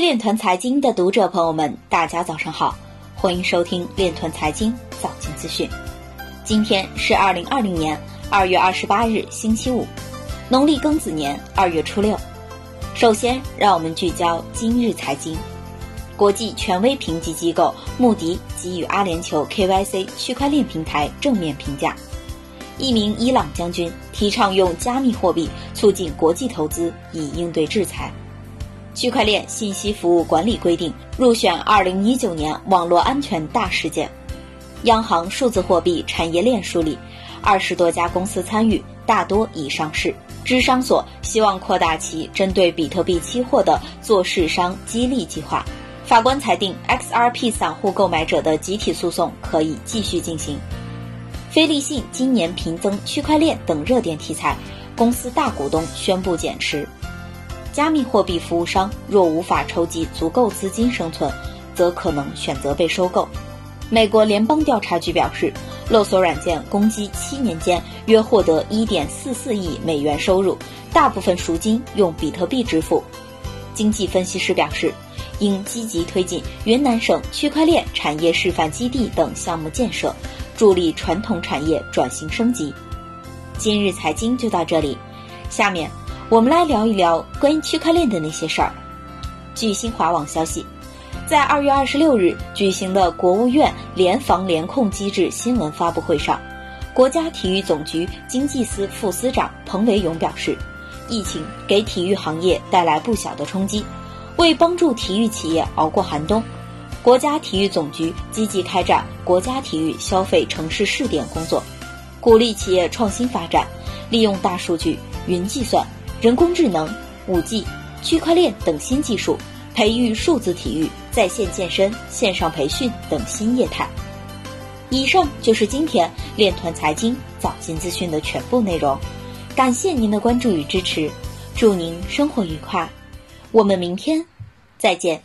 链团财经的读者朋友们，大家早上好，欢迎收听链团财经早间资讯。今天是二零二零年二月二十八日，星期五，农历庚子年二月初六。首先，让我们聚焦今日财经。国际权威评级机构穆迪给予阿联酋 KYC 区块链平台正面评价。一名伊朗将军提倡用加密货币促进国际投资，以应对制裁。区块链信息服务管理规定入选二零一九年网络安全大事件。央行数字货币产业链梳理，二十多家公司参与，大多已上市。芝商所希望扩大其针对比特币期货的做市商激励计划。法官裁定 XRP 散户购买者的集体诉讼可以继续进行。飞利信今年频增区块链等热点题材，公司大股东宣布减持。加密货币服务商若无法筹集足够资金生存，则可能选择被收购。美国联邦调查局表示，勒索软件攻击七年间约获得1.44亿美元收入，大部分赎金用比特币支付。经济分析师表示，应积极推进云南省区块链产业示范基地等项目建设，助力传统产业转型升级。今日财经就到这里，下面。我们来聊一聊关于区块链的那些事儿。据新华网消息，在二月二十六日举行的国务院联防联控机制新闻发布会上，国家体育总局经济司副司长彭维勇表示，疫情给体育行业带来不小的冲击，为帮助体育企业熬过寒冬，国家体育总局积极开展国家体育消费城市试点工作，鼓励企业创新发展，利用大数据、云计算。人工智能、五 G、区块链等新技术，培育数字体育、在线健身、线上培训等新业态。以上就是今天链团财经早间资讯的全部内容，感谢您的关注与支持，祝您生活愉快，我们明天再见。